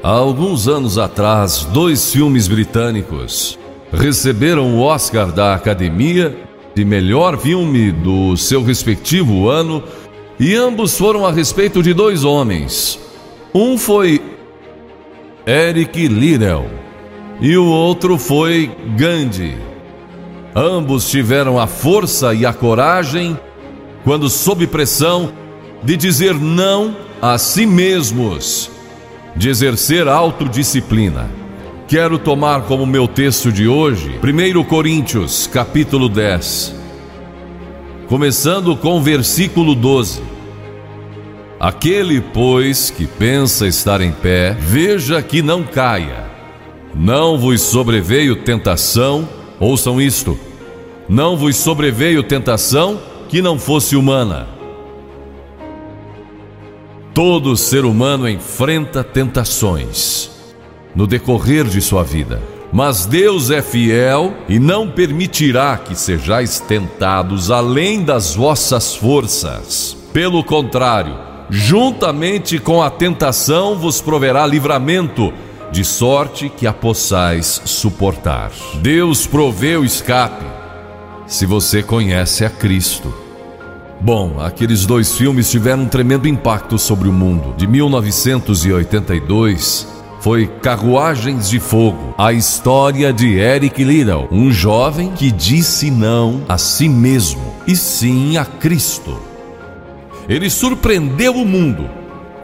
Há alguns anos atrás, dois filmes britânicos receberam o Oscar da Academia de melhor filme do seu respectivo ano e ambos foram a respeito de dois homens. Um foi Eric Liddell e o outro foi Gandhi. Ambos tiveram a força e a coragem, quando sob pressão, de dizer não a si mesmos de exercer autodisciplina. Quero tomar como meu texto de hoje 1 Coríntios, capítulo 10, começando com o versículo 12. Aquele, pois, que pensa estar em pé, veja que não caia. Não vos sobreveio tentação, ouçam isto, não vos sobreveio tentação que não fosse humana Todo ser humano enfrenta tentações no decorrer de sua vida. Mas Deus é fiel e não permitirá que sejais tentados além das vossas forças. Pelo contrário, juntamente com a tentação vos proverá livramento, de sorte que a possais suportar. Deus provê o escape, se você conhece a Cristo. Bom, aqueles dois filmes tiveram um tremendo impacto sobre o mundo. De 1982 foi Carruagens de Fogo, a história de Eric Liddell, um jovem que disse não a si mesmo e sim a Cristo. Ele surpreendeu o mundo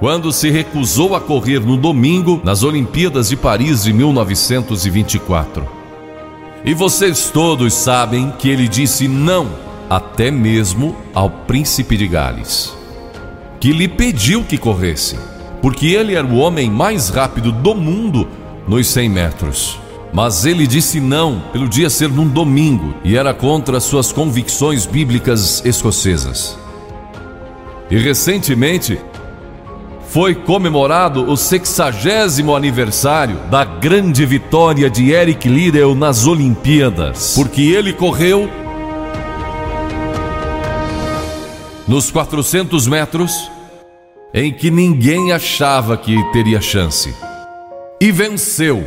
quando se recusou a correr no domingo nas Olimpíadas de Paris de 1924. E vocês todos sabem que ele disse não até mesmo ao príncipe de Gales, que lhe pediu que corresse, porque ele era o homem mais rápido do mundo nos 100 metros. Mas ele disse não pelo dia ser num domingo e era contra suas convicções bíblicas escocesas. E recentemente foi comemorado o sexagésimo aniversário da grande vitória de Eric Liddell nas Olimpíadas, porque ele correu nos 400 metros, em que ninguém achava que teria chance. E venceu.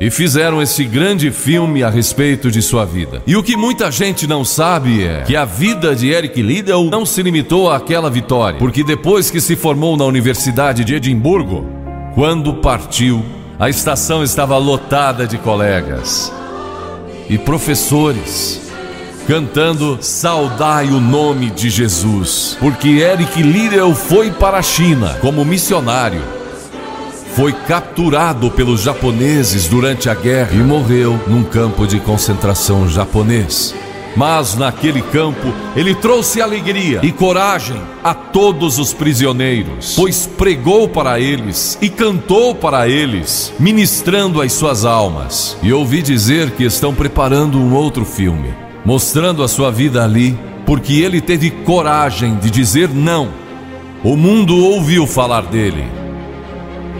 E fizeram esse grande filme a respeito de sua vida. E o que muita gente não sabe é que a vida de Eric Liddell não se limitou àquela vitória, porque depois que se formou na Universidade de Edimburgo, quando partiu, a estação estava lotada de colegas e professores cantando Saudai o nome de Jesus, porque Eric Liddell foi para a China como missionário. Foi capturado pelos japoneses durante a guerra e morreu num campo de concentração japonês. Mas naquele campo ele trouxe alegria e coragem a todos os prisioneiros, pois pregou para eles e cantou para eles, ministrando as suas almas. E ouvi dizer que estão preparando um outro filme mostrando a sua vida ali, porque ele teve coragem de dizer não. O mundo ouviu falar dele,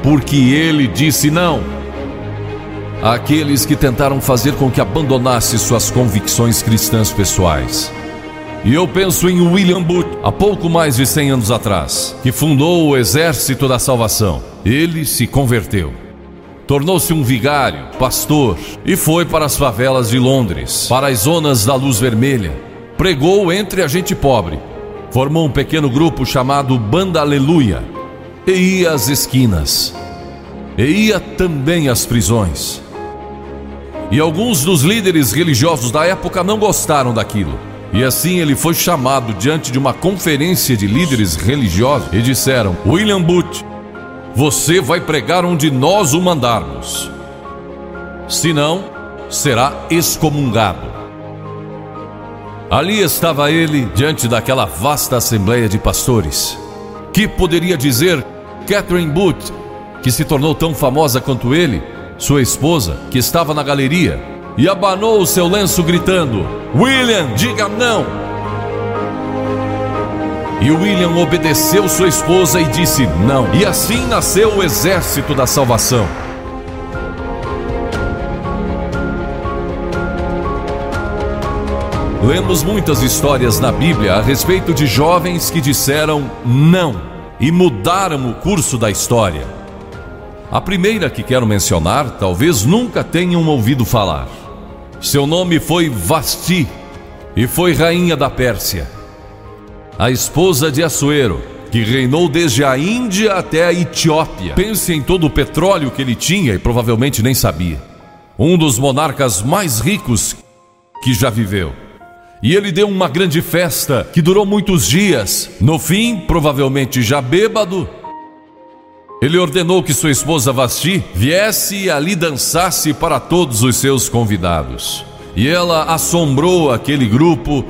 porque ele disse não. Aqueles que tentaram fazer com que abandonasse suas convicções cristãs pessoais. E eu penso em William Booth, há pouco mais de 100 anos atrás, que fundou o Exército da Salvação. Ele se converteu tornou-se um vigário, pastor e foi para as favelas de Londres, para as zonas da luz vermelha. Pregou entre a gente pobre. Formou um pequeno grupo chamado Banda Aleluia e ia às esquinas. E ia também às prisões. E alguns dos líderes religiosos da época não gostaram daquilo. E assim ele foi chamado diante de uma conferência de líderes religiosos e disseram: William Booth, você vai pregar onde nós o mandarmos. Senão, será excomungado. Ali estava ele diante daquela vasta assembleia de pastores. Que poderia dizer Catherine Booth, que se tornou tão famosa quanto ele, sua esposa, que estava na galeria, e abanou o seu lenço gritando: William, diga não! E William obedeceu sua esposa e disse não. E assim nasceu o exército da salvação. Lemos muitas histórias na Bíblia a respeito de jovens que disseram não e mudaram o curso da história. A primeira que quero mencionar, talvez nunca tenham ouvido falar. Seu nome foi Vasti e foi rainha da Pérsia. A esposa de Assuero, que reinou desde a Índia até a Etiópia. Pense em todo o petróleo que ele tinha e provavelmente nem sabia. Um dos monarcas mais ricos que já viveu. E ele deu uma grande festa que durou muitos dias. No fim, provavelmente já bêbado, ele ordenou que sua esposa Vasti viesse e ali dançasse para todos os seus convidados. E ela assombrou aquele grupo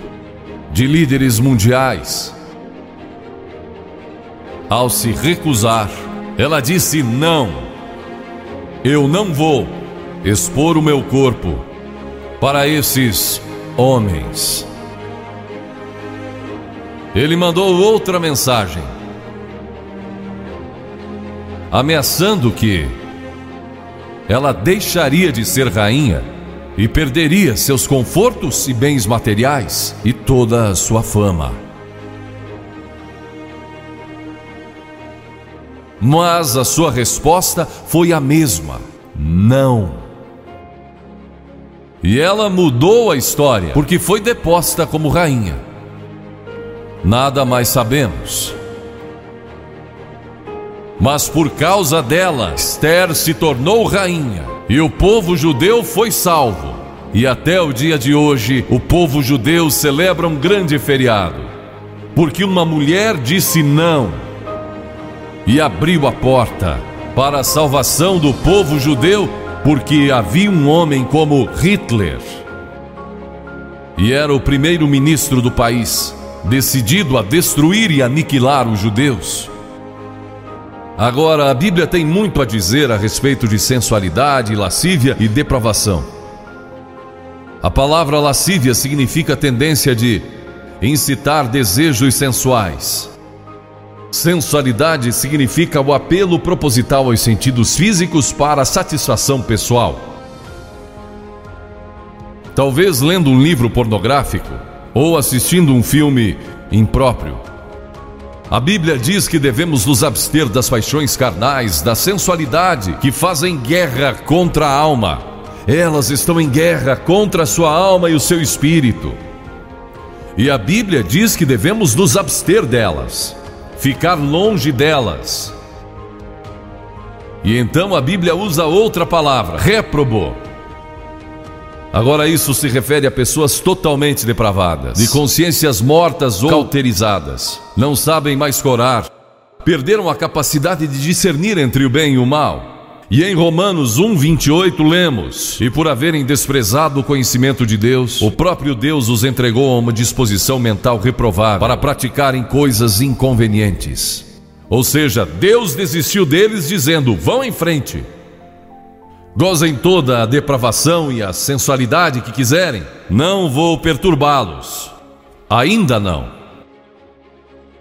de líderes mundiais. Ao se recusar, ela disse: Não, eu não vou expor o meu corpo para esses homens. Ele mandou outra mensagem ameaçando que ela deixaria de ser rainha e perderia seus confortos e bens materiais e toda a sua fama. Mas a sua resposta foi a mesma: não. E ela mudou a história porque foi deposta como rainha. Nada mais sabemos. Mas por causa dela, Esther se tornou rainha e o povo judeu foi salvo. E até o dia de hoje, o povo judeu celebra um grande feriado, porque uma mulher disse não e abriu a porta para a salvação do povo judeu, porque havia um homem como Hitler. E era o primeiro ministro do país, decidido a destruir e aniquilar os judeus. Agora, a Bíblia tem muito a dizer a respeito de sensualidade, lascívia e depravação. A palavra lascívia significa tendência de incitar desejos sensuais. Sensualidade significa o apelo proposital aos sentidos físicos para satisfação pessoal. Talvez lendo um livro pornográfico ou assistindo um filme impróprio. A Bíblia diz que devemos nos abster das paixões carnais, da sensualidade, que fazem guerra contra a alma. Elas estão em guerra contra a sua alma e o seu espírito. E a Bíblia diz que devemos nos abster delas, ficar longe delas. E então a Bíblia usa outra palavra, réprobo, Agora, isso se refere a pessoas totalmente depravadas, de consciências mortas ou cauterizadas, não sabem mais corar, perderam a capacidade de discernir entre o bem e o mal. E em Romanos 1:28 lemos: "E por haverem desprezado o conhecimento de Deus, o próprio Deus os entregou a uma disposição mental reprovável para praticarem coisas inconvenientes." Ou seja, Deus desistiu deles dizendo: "Vão em frente." Gozem toda a depravação e a sensualidade que quiserem, não vou perturbá-los. Ainda não.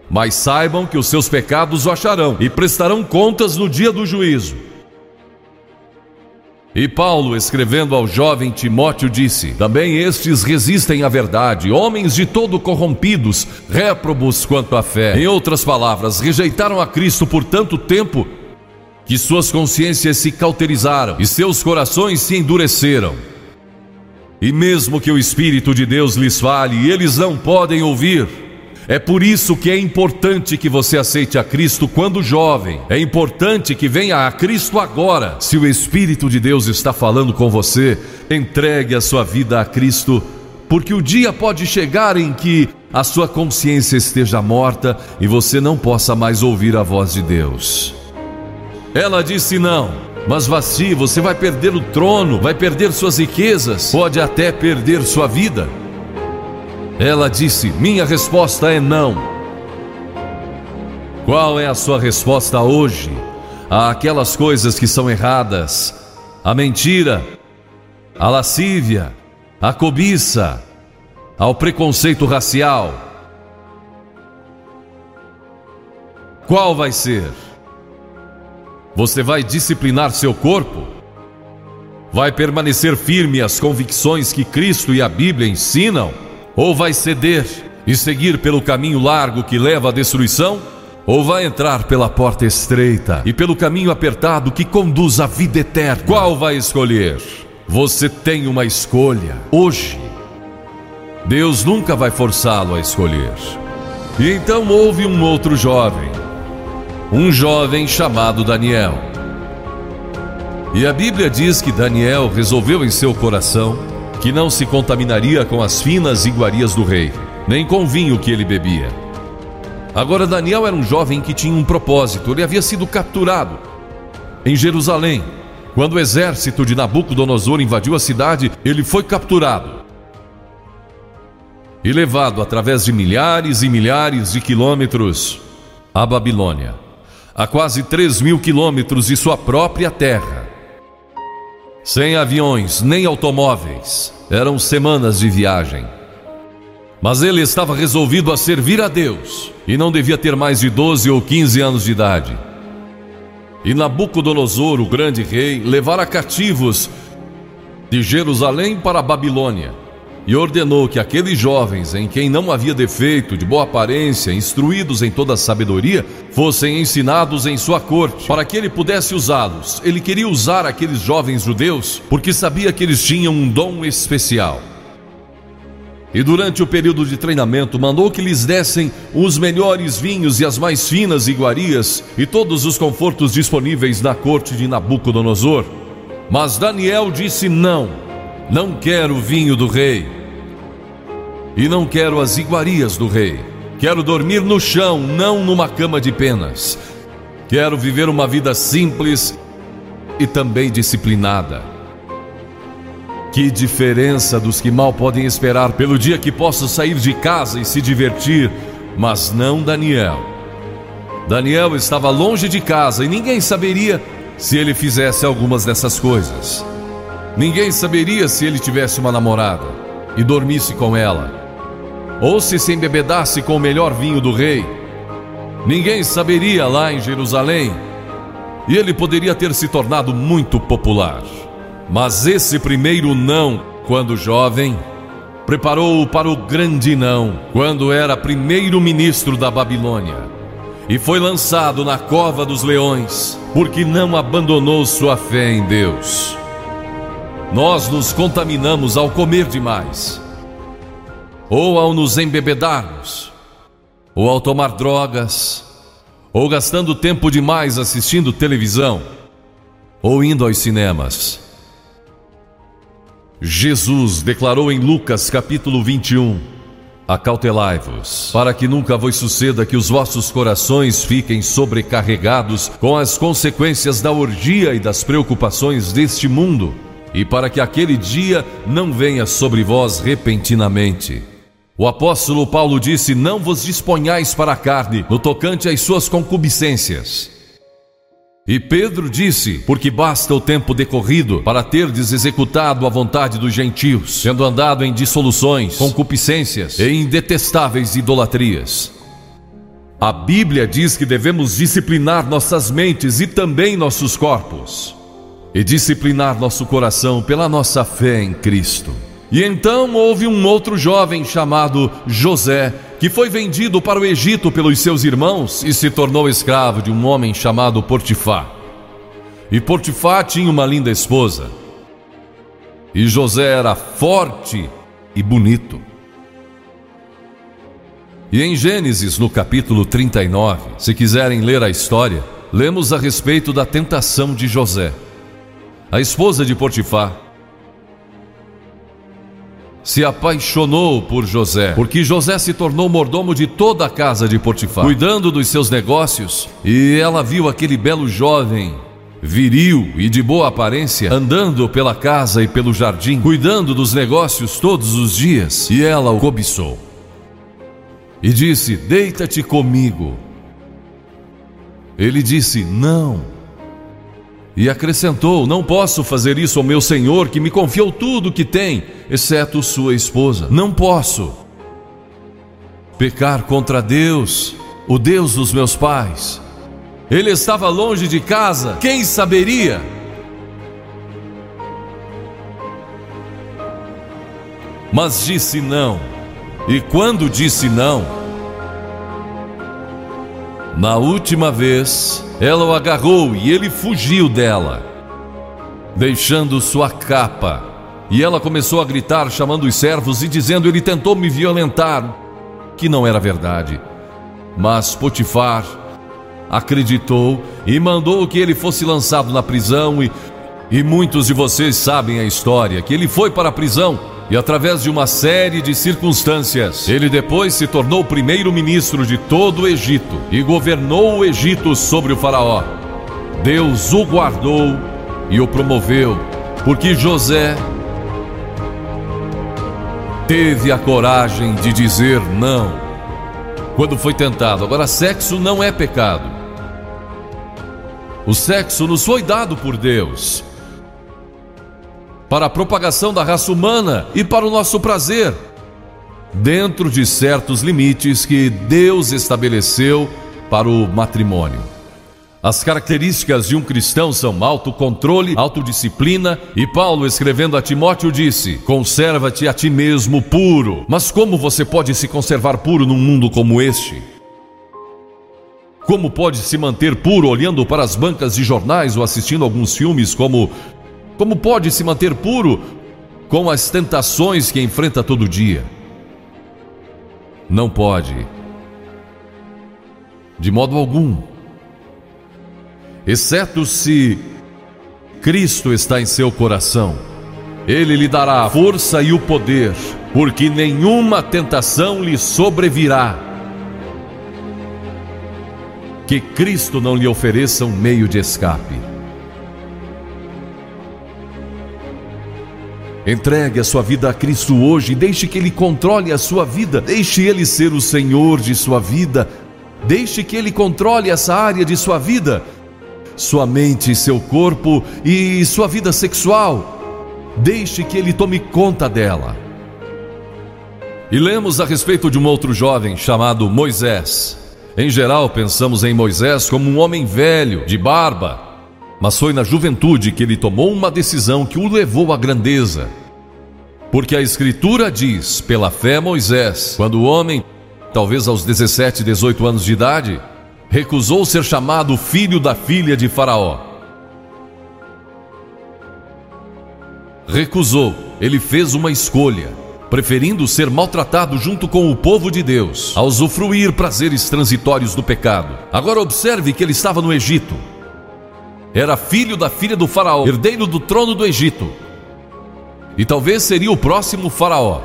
Mas saibam que os seus pecados o acharão e prestarão contas no dia do juízo. E Paulo, escrevendo ao jovem Timóteo, disse: Também estes resistem à verdade, homens de todo corrompidos, réprobos quanto à fé. Em outras palavras, rejeitaram a Cristo por tanto tempo que suas consciências se cauterizaram e seus corações se endureceram. E mesmo que o Espírito de Deus lhes fale, eles não podem ouvir. É por isso que é importante que você aceite a Cristo quando jovem. É importante que venha a Cristo agora. Se o Espírito de Deus está falando com você, entregue a sua vida a Cristo, porque o dia pode chegar em que a sua consciência esteja morta e você não possa mais ouvir a voz de Deus. Ela disse não. Mas Vasti, você vai perder o trono, vai perder suas riquezas, pode até perder sua vida. Ela disse: Minha resposta é não. Qual é a sua resposta hoje àquelas coisas que são erradas? A mentira, a lascívia, a cobiça, ao preconceito racial? Qual vai ser? Você vai disciplinar seu corpo? Vai permanecer firme às convicções que Cristo e a Bíblia ensinam? Ou vai ceder e seguir pelo caminho largo que leva à destruição? ou vai entrar pela porta estreita e pelo caminho apertado que conduz à vida eterna? Qual vai escolher? Você tem uma escolha hoje. Deus nunca vai forçá-lo a escolher. E então houve um outro jovem, um jovem chamado Daniel. E a Bíblia diz que Daniel resolveu em seu coração que não se contaminaria com as finas iguarias do rei, nem com o vinho que ele bebia. Agora, Daniel era um jovem que tinha um propósito, ele havia sido capturado em Jerusalém. Quando o exército de Nabucodonosor invadiu a cidade, ele foi capturado e levado através de milhares e milhares de quilômetros à Babilônia, a quase 3 mil quilômetros de sua própria terra. Sem aviões nem automóveis, eram semanas de viagem. Mas ele estava resolvido a servir a Deus e não devia ter mais de 12 ou 15 anos de idade. E Nabucodonosor, o grande rei, levara cativos de Jerusalém para a Babilônia e ordenou que aqueles jovens, em quem não havia defeito, de boa aparência, instruídos em toda sabedoria, fossem ensinados em sua corte, para que ele pudesse usá-los. Ele queria usar aqueles jovens judeus porque sabia que eles tinham um dom especial. E durante o período de treinamento, mandou que lhes dessem os melhores vinhos e as mais finas iguarias e todos os confortos disponíveis na corte de Nabucodonosor. Mas Daniel disse não. Não quero o vinho do rei. E não quero as iguarias do rei. Quero dormir no chão, não numa cama de penas. Quero viver uma vida simples e também disciplinada. Que diferença dos que mal podem esperar pelo dia que posso sair de casa e se divertir, mas não Daniel. Daniel estava longe de casa e ninguém saberia se ele fizesse algumas dessas coisas. Ninguém saberia se ele tivesse uma namorada e dormisse com ela, ou se se embebedasse com o melhor vinho do rei. Ninguém saberia lá em Jerusalém, e ele poderia ter se tornado muito popular. Mas esse primeiro não, quando jovem, preparou-o para o grande não, quando era primeiro-ministro da Babilônia, e foi lançado na cova dos leões, porque não abandonou sua fé em Deus. Nós nos contaminamos ao comer demais, ou ao nos embebedarmos, ou ao tomar drogas, ou gastando tempo demais assistindo televisão, ou indo aos cinemas. Jesus declarou em Lucas capítulo 21: Acautelai-vos, para que nunca vos suceda que os vossos corações fiquem sobrecarregados com as consequências da orgia e das preocupações deste mundo e para que aquele dia não venha sobre vós repentinamente. O apóstolo Paulo disse: Não vos disponhais para a carne, no tocante às suas concupiscências. E Pedro disse: Porque basta o tempo decorrido para terdes executado a vontade dos gentios, tendo andado em dissoluções, concupiscências e em detestáveis idolatrias. A Bíblia diz que devemos disciplinar nossas mentes e também nossos corpos e disciplinar nosso coração pela nossa fé em Cristo. E então houve um outro jovem chamado José, que foi vendido para o Egito pelos seus irmãos e se tornou escravo de um homem chamado Portifá. E Portifá tinha uma linda esposa. E José era forte e bonito. E em Gênesis, no capítulo 39, se quiserem ler a história, lemos a respeito da tentação de José a esposa de Potifar, se apaixonou por José, porque José se tornou mordomo de toda a casa de Potifar, cuidando dos seus negócios, e ela viu aquele belo jovem, viril e de boa aparência, andando pela casa e pelo jardim, cuidando dos negócios todos os dias, e ela o cobiçou. E disse: Deita-te comigo. Ele disse: Não. E acrescentou: Não posso fazer isso ao meu senhor, que me confiou tudo o que tem, exceto sua esposa. Não posso pecar contra Deus, o Deus dos meus pais. Ele estava longe de casa, quem saberia? Mas disse não. E quando disse não, Na última vez, ela o agarrou e ele fugiu dela, deixando sua capa. E ela começou a gritar, chamando os servos e dizendo: Ele tentou me violentar, que não era verdade. Mas Potifar acreditou e mandou que ele fosse lançado na prisão. E, e muitos de vocês sabem a história: que ele foi para a prisão e através de uma série de circunstâncias, ele depois se tornou primeiro-ministro de todo o Egito e governou o Egito sobre o Faraó. Deus o guardou e o promoveu, porque José teve a coragem de dizer não quando foi tentado. Agora, sexo não é pecado. O sexo nos foi dado por Deus para a propagação da raça humana e para o nosso prazer, dentro de certos limites que Deus estabeleceu para o matrimônio. As características de um cristão são autocontrole, autodisciplina, e Paulo, escrevendo a Timóteo, disse: Conserva-te a ti mesmo puro. Mas como você pode se conservar puro num mundo como este? Como pode se manter puro olhando para as bancas de jornais ou assistindo alguns filmes como como pode se manter puro com as tentações que enfrenta todo dia? Não pode. De modo algum. Exceto se Cristo está em seu coração. Ele lhe dará a força e o poder, porque nenhuma tentação lhe sobrevirá. Que Cristo não lhe ofereça um meio de escape. Entregue a sua vida a Cristo hoje, deixe que Ele controle a sua vida, deixe Ele ser o Senhor de sua vida, deixe que Ele controle essa área de sua vida, sua mente, seu corpo e sua vida sexual. Deixe que Ele tome conta dela. E lemos a respeito de um outro jovem chamado Moisés. Em geral, pensamos em Moisés como um homem velho, de barba, mas foi na juventude que ele tomou uma decisão que o levou à grandeza. Porque a Escritura diz, pela fé, Moisés, quando o homem, talvez aos 17, 18 anos de idade, recusou ser chamado filho da filha de Faraó. Recusou, ele fez uma escolha, preferindo ser maltratado junto com o povo de Deus, a usufruir prazeres transitórios do pecado. Agora observe que ele estava no Egito, era filho da filha do Faraó, herdeiro do trono do Egito. E talvez seria o próximo Faraó.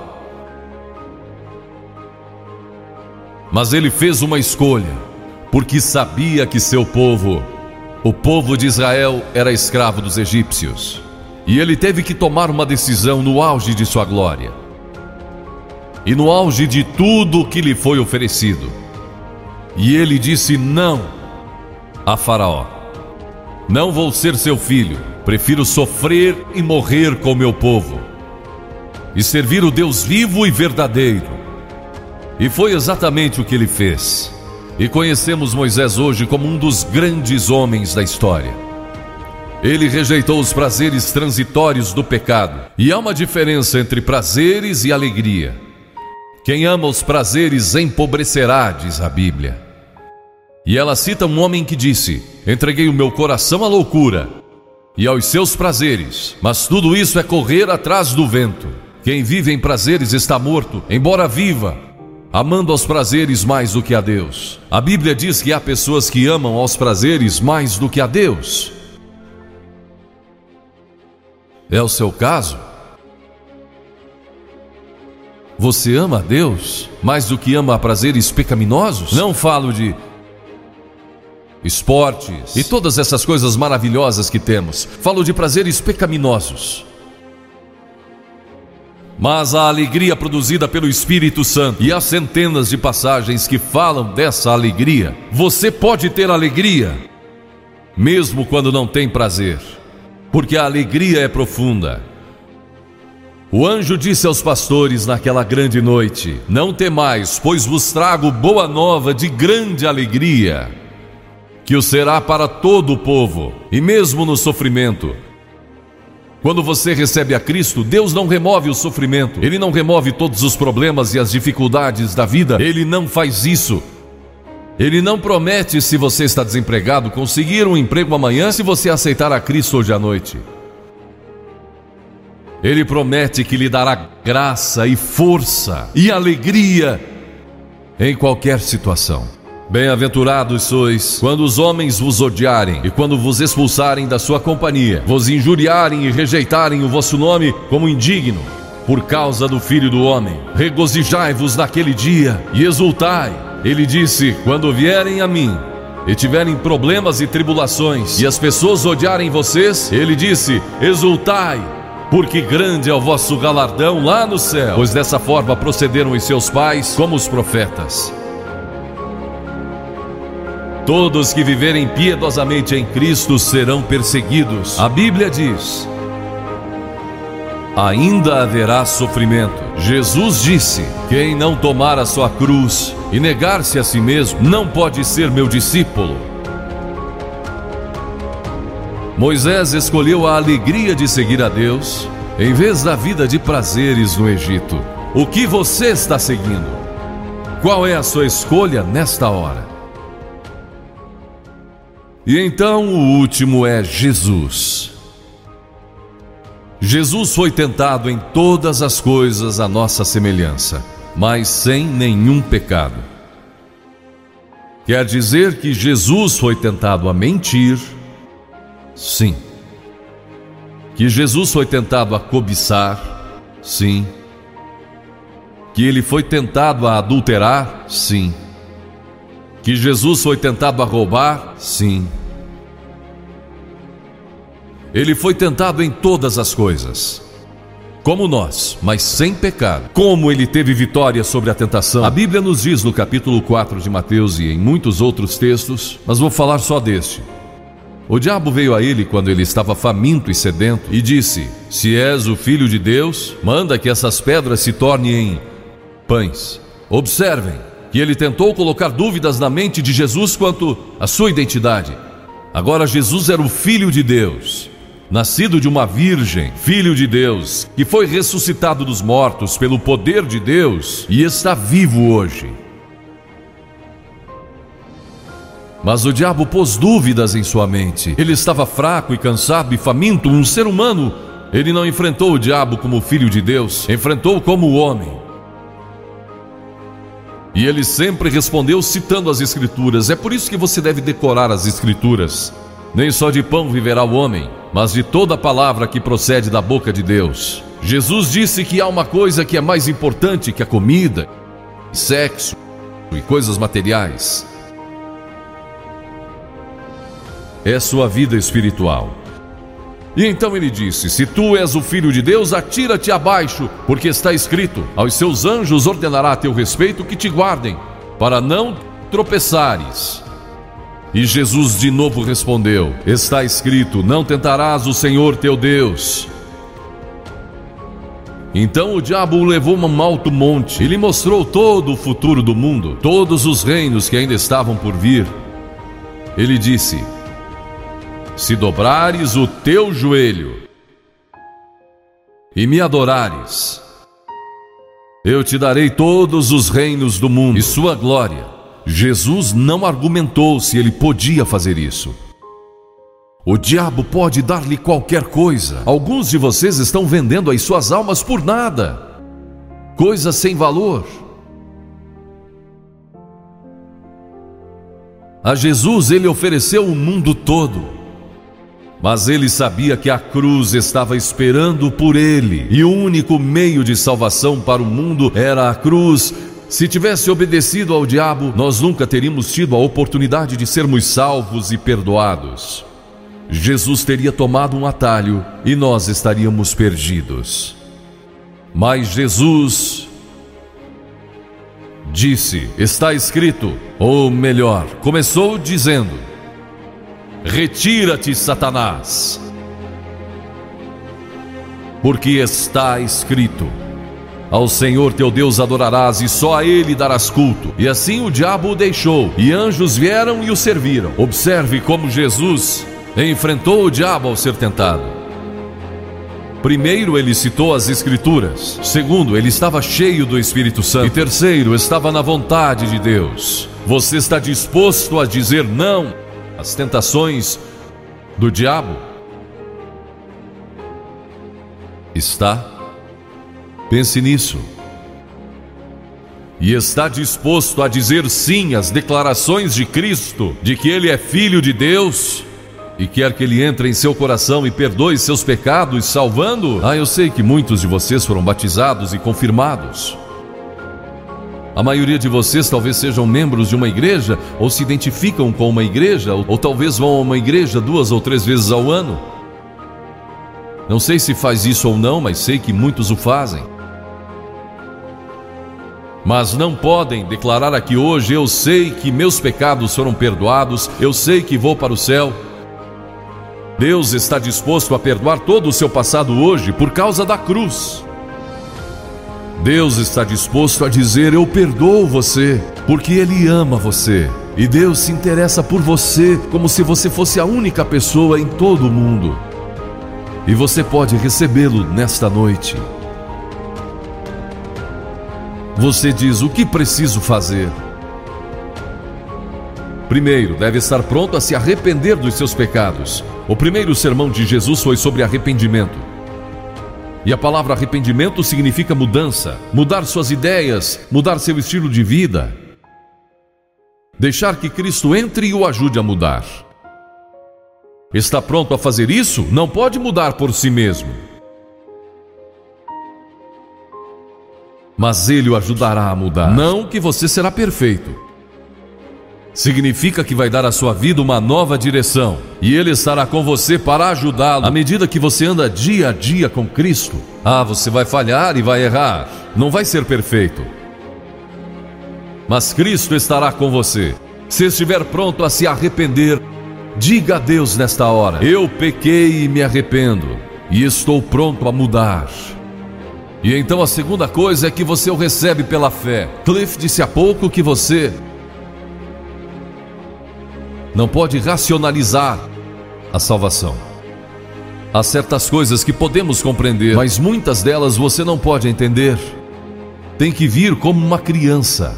Mas ele fez uma escolha, porque sabia que seu povo, o povo de Israel, era escravo dos egípcios. E ele teve que tomar uma decisão no auge de sua glória. E no auge de tudo que lhe foi oferecido. E ele disse não a Faraó. Não vou ser seu filho, prefiro sofrer e morrer com meu povo, e servir o Deus vivo e verdadeiro. E foi exatamente o que ele fez. E conhecemos Moisés hoje como um dos grandes homens da história. Ele rejeitou os prazeres transitórios do pecado, e há uma diferença entre prazeres e alegria. Quem ama os prazeres empobrecerá, diz a Bíblia. E ela cita um homem que disse: Entreguei o meu coração à loucura e aos seus prazeres, mas tudo isso é correr atrás do vento. Quem vive em prazeres está morto, embora viva, amando aos prazeres mais do que a Deus. A Bíblia diz que há pessoas que amam aos prazeres mais do que a Deus. É o seu caso? Você ama a Deus mais do que ama a prazeres pecaminosos? Não falo de esportes e todas essas coisas maravilhosas que temos. Falo de prazeres pecaminosos. Mas a alegria produzida pelo Espírito Santo e as centenas de passagens que falam dessa alegria, você pode ter alegria, mesmo quando não tem prazer, porque a alegria é profunda. O anjo disse aos pastores naquela grande noite: Não temais, pois vos trago boa nova de grande alegria que o será para todo o povo, e mesmo no sofrimento. Quando você recebe a Cristo, Deus não remove o sofrimento, Ele não remove todos os problemas e as dificuldades da vida, Ele não faz isso. Ele não promete, se você está desempregado, conseguir um emprego amanhã se você aceitar a Cristo hoje à noite. Ele promete que lhe dará graça e força e alegria em qualquer situação. Bem-aventurados sois quando os homens vos odiarem e quando vos expulsarem da sua companhia, vos injuriarem e rejeitarem o vosso nome como indigno, por causa do Filho do Homem. Regozijai-vos naquele dia e exultai. Ele disse: Quando vierem a mim e tiverem problemas e tribulações, e as pessoas odiarem vocês, ele disse: Exultai, porque grande é o vosso galardão lá no céu, pois dessa forma procederam os seus pais como os profetas. Todos que viverem piedosamente em Cristo serão perseguidos. A Bíblia diz: Ainda haverá sofrimento. Jesus disse: Quem não tomar a sua cruz e negar-se a si mesmo não pode ser meu discípulo. Moisés escolheu a alegria de seguir a Deus em vez da vida de prazeres no Egito. O que você está seguindo? Qual é a sua escolha nesta hora? E então o último é Jesus. Jesus foi tentado em todas as coisas à nossa semelhança, mas sem nenhum pecado. Quer dizer que Jesus foi tentado a mentir? Sim. Que Jesus foi tentado a cobiçar? Sim. Que ele foi tentado a adulterar? Sim. Que Jesus foi tentado a roubar? Sim. Ele foi tentado em todas as coisas. Como nós, mas sem pecado. Como ele teve vitória sobre a tentação? A Bíblia nos diz no capítulo 4 de Mateus e em muitos outros textos, mas vou falar só deste. O diabo veio a ele quando ele estava faminto e sedento e disse: Se és o filho de Deus, manda que essas pedras se tornem em pães. Observem, que ele tentou colocar dúvidas na mente de Jesus quanto à sua identidade. Agora, Jesus era o Filho de Deus, nascido de uma virgem, Filho de Deus, que foi ressuscitado dos mortos pelo poder de Deus e está vivo hoje. Mas o diabo pôs dúvidas em sua mente. Ele estava fraco e cansado e faminto, um ser humano. Ele não enfrentou o diabo como filho de Deus, enfrentou como homem. E ele sempre respondeu citando as Escrituras. É por isso que você deve decorar as Escrituras. Nem só de pão viverá o homem, mas de toda palavra que procede da boca de Deus. Jesus disse que há uma coisa que é mais importante que a comida, sexo e coisas materiais. É sua vida espiritual. E então ele disse: Se tu és o filho de Deus, atira-te abaixo, porque está escrito: Aos seus anjos ordenará a teu respeito que te guardem, para não tropeçares. E Jesus de novo respondeu: Está escrito: Não tentarás o Senhor teu Deus. Então o diabo o levou a um alto monte e lhe mostrou todo o futuro do mundo, todos os reinos que ainda estavam por vir. Ele disse: se dobrares o teu joelho e me adorares, eu te darei todos os reinos do mundo e sua glória. Jesus não argumentou se ele podia fazer isso. O diabo pode dar-lhe qualquer coisa. Alguns de vocês estão vendendo as suas almas por nada, coisas sem valor. A Jesus ele ofereceu o mundo todo. Mas ele sabia que a cruz estava esperando por ele, e o único meio de salvação para o mundo era a cruz. Se tivesse obedecido ao diabo, nós nunca teríamos tido a oportunidade de sermos salvos e perdoados. Jesus teria tomado um atalho e nós estaríamos perdidos. Mas Jesus disse: Está escrito, ou melhor, começou dizendo: Retira-te, Satanás. Porque está escrito: Ao Senhor teu Deus adorarás e só a ele darás culto. E assim o diabo o deixou, e anjos vieram e o serviram. Observe como Jesus enfrentou o diabo ao ser tentado. Primeiro, ele citou as Escrituras. Segundo, ele estava cheio do Espírito Santo. E terceiro, estava na vontade de Deus. Você está disposto a dizer não às tentações do diabo? Está? Pense nisso. E está disposto a dizer sim às declarações de Cristo de que Ele é Filho de Deus? e quer que ele entre em seu coração e perdoe seus pecados, salvando? Ah, eu sei que muitos de vocês foram batizados e confirmados. A maioria de vocês talvez sejam membros de uma igreja, ou se identificam com uma igreja, ou, talvez vão a uma igreja duas ou três vezes ao ano. Não sei se faz isso ou não, mas sei que muitos o fazem. Mas não podem declarar aqui hoje: eu sei que meus pecados foram perdoados, eu sei que vou para o céu. Deus está disposto a perdoar todo o seu passado hoje por causa da cruz. Deus está disposto a dizer: Eu perdoo você, porque Ele ama você. E Deus se interessa por você como se você fosse a única pessoa em todo o mundo. E você pode recebê-lo nesta noite. Você diz: O que preciso fazer? Primeiro, deve estar pronto a se arrepender dos seus pecados. O primeiro sermão de Jesus foi sobre arrependimento. E a palavra arrependimento significa mudança, mudar suas ideias, mudar seu estilo de vida. Deixar que Cristo entre e o ajude a mudar. Está pronto a fazer isso? Não pode mudar por si mesmo. Mas Ele o ajudará a mudar. Não que você será perfeito significa que vai dar à sua vida uma nova direção e Ele estará com você para ajudá-lo à medida que você anda dia a dia com Cristo. Ah, você vai falhar e vai errar, não vai ser perfeito. Mas Cristo estará com você. Se estiver pronto a se arrepender, diga a Deus nesta hora: Eu pequei e me arrependo, e estou pronto a mudar. E então a segunda coisa é que você o recebe pela fé. Cliff disse há pouco que você não pode racionalizar a salvação. Há certas coisas que podemos compreender, mas muitas delas você não pode entender. Tem que vir como uma criança,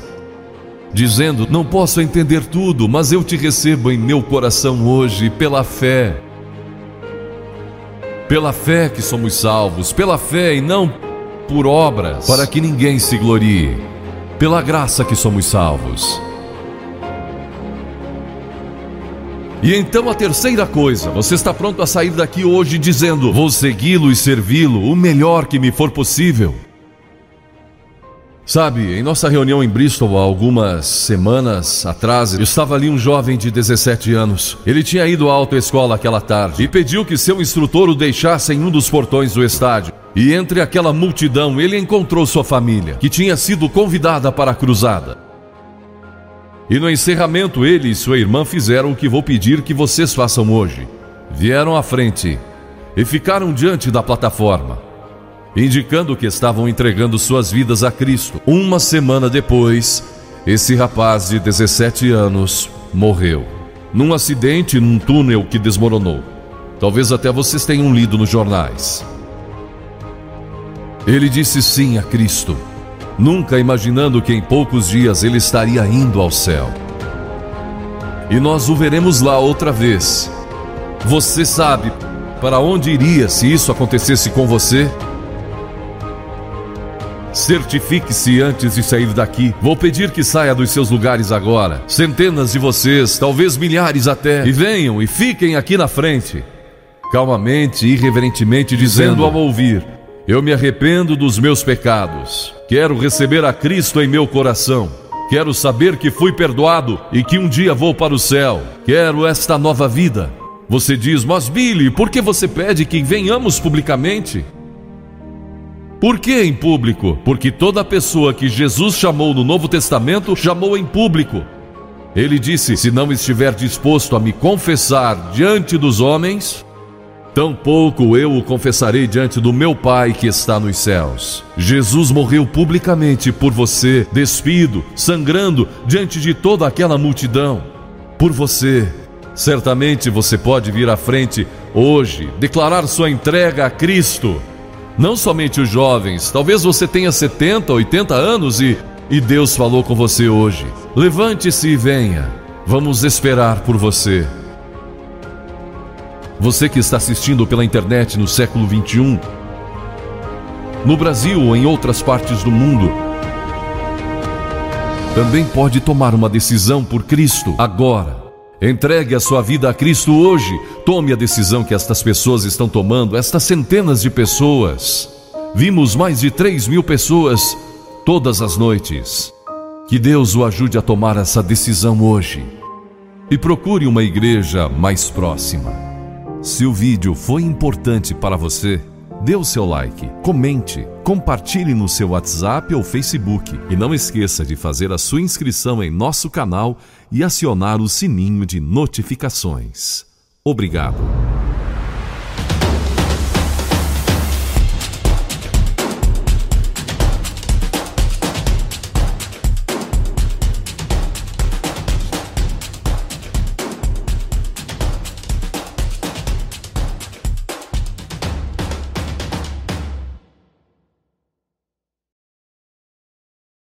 dizendo: Não posso entender tudo, mas eu te recebo em meu coração hoje pela fé. Pela fé que somos salvos, pela fé e não por obras, para que ninguém se glorie. Pela graça que somos salvos. E então a terceira coisa, você está pronto a sair daqui hoje dizendo: Vou segui-lo e servi-lo o melhor que me for possível. Sabe, em nossa reunião em Bristol há algumas semanas atrás, estava ali um jovem de 17 anos. Ele tinha ido à autoescola aquela tarde e pediu que seu instrutor o deixasse em um dos portões do estádio. E entre aquela multidão ele encontrou sua família, que tinha sido convidada para a cruzada. E no encerramento, ele e sua irmã fizeram o que vou pedir que vocês façam hoje. Vieram à frente e ficaram diante da plataforma, indicando que estavam entregando suas vidas a Cristo. Uma semana depois, esse rapaz de 17 anos morreu num acidente num túnel que desmoronou. Talvez até vocês tenham lido nos jornais. Ele disse sim a Cristo nunca imaginando que em poucos dias ele estaria indo ao céu. E nós o veremos lá outra vez. Você sabe para onde iria se isso acontecesse com você? Certifique-se antes de sair daqui. Vou pedir que saia dos seus lugares agora. Centenas de vocês, talvez milhares até, e venham e fiquem aqui na frente. Calmamente e irreverentemente dizendo ao ouvir: Eu me arrependo dos meus pecados. Quero receber a Cristo em meu coração. Quero saber que fui perdoado e que um dia vou para o céu. Quero esta nova vida. Você diz, mas Billy, por que você pede que venhamos publicamente? Por que em público? Porque toda pessoa que Jesus chamou no Novo Testamento chamou em público. Ele disse: Se não estiver disposto a me confessar diante dos homens, Tampouco eu o confessarei diante do meu Pai que está nos céus. Jesus morreu publicamente por você, despido, sangrando diante de toda aquela multidão. Por você. Certamente você pode vir à frente hoje, declarar sua entrega a Cristo Não somente os jovens, talvez você tenha 70, 80 anos e, e Deus falou com você hoje. Levante-se e venha. Vamos esperar por você. Você que está assistindo pela internet no século 21, no Brasil ou em outras partes do mundo, também pode tomar uma decisão por Cristo agora. Entregue a sua vida a Cristo hoje. Tome a decisão que estas pessoas estão tomando, estas centenas de pessoas. Vimos mais de 3 mil pessoas todas as noites. Que Deus o ajude a tomar essa decisão hoje. E procure uma igreja mais próxima. Se o vídeo foi importante para você, dê o seu like, comente, compartilhe no seu WhatsApp ou Facebook e não esqueça de fazer a sua inscrição em nosso canal e acionar o sininho de notificações. Obrigado.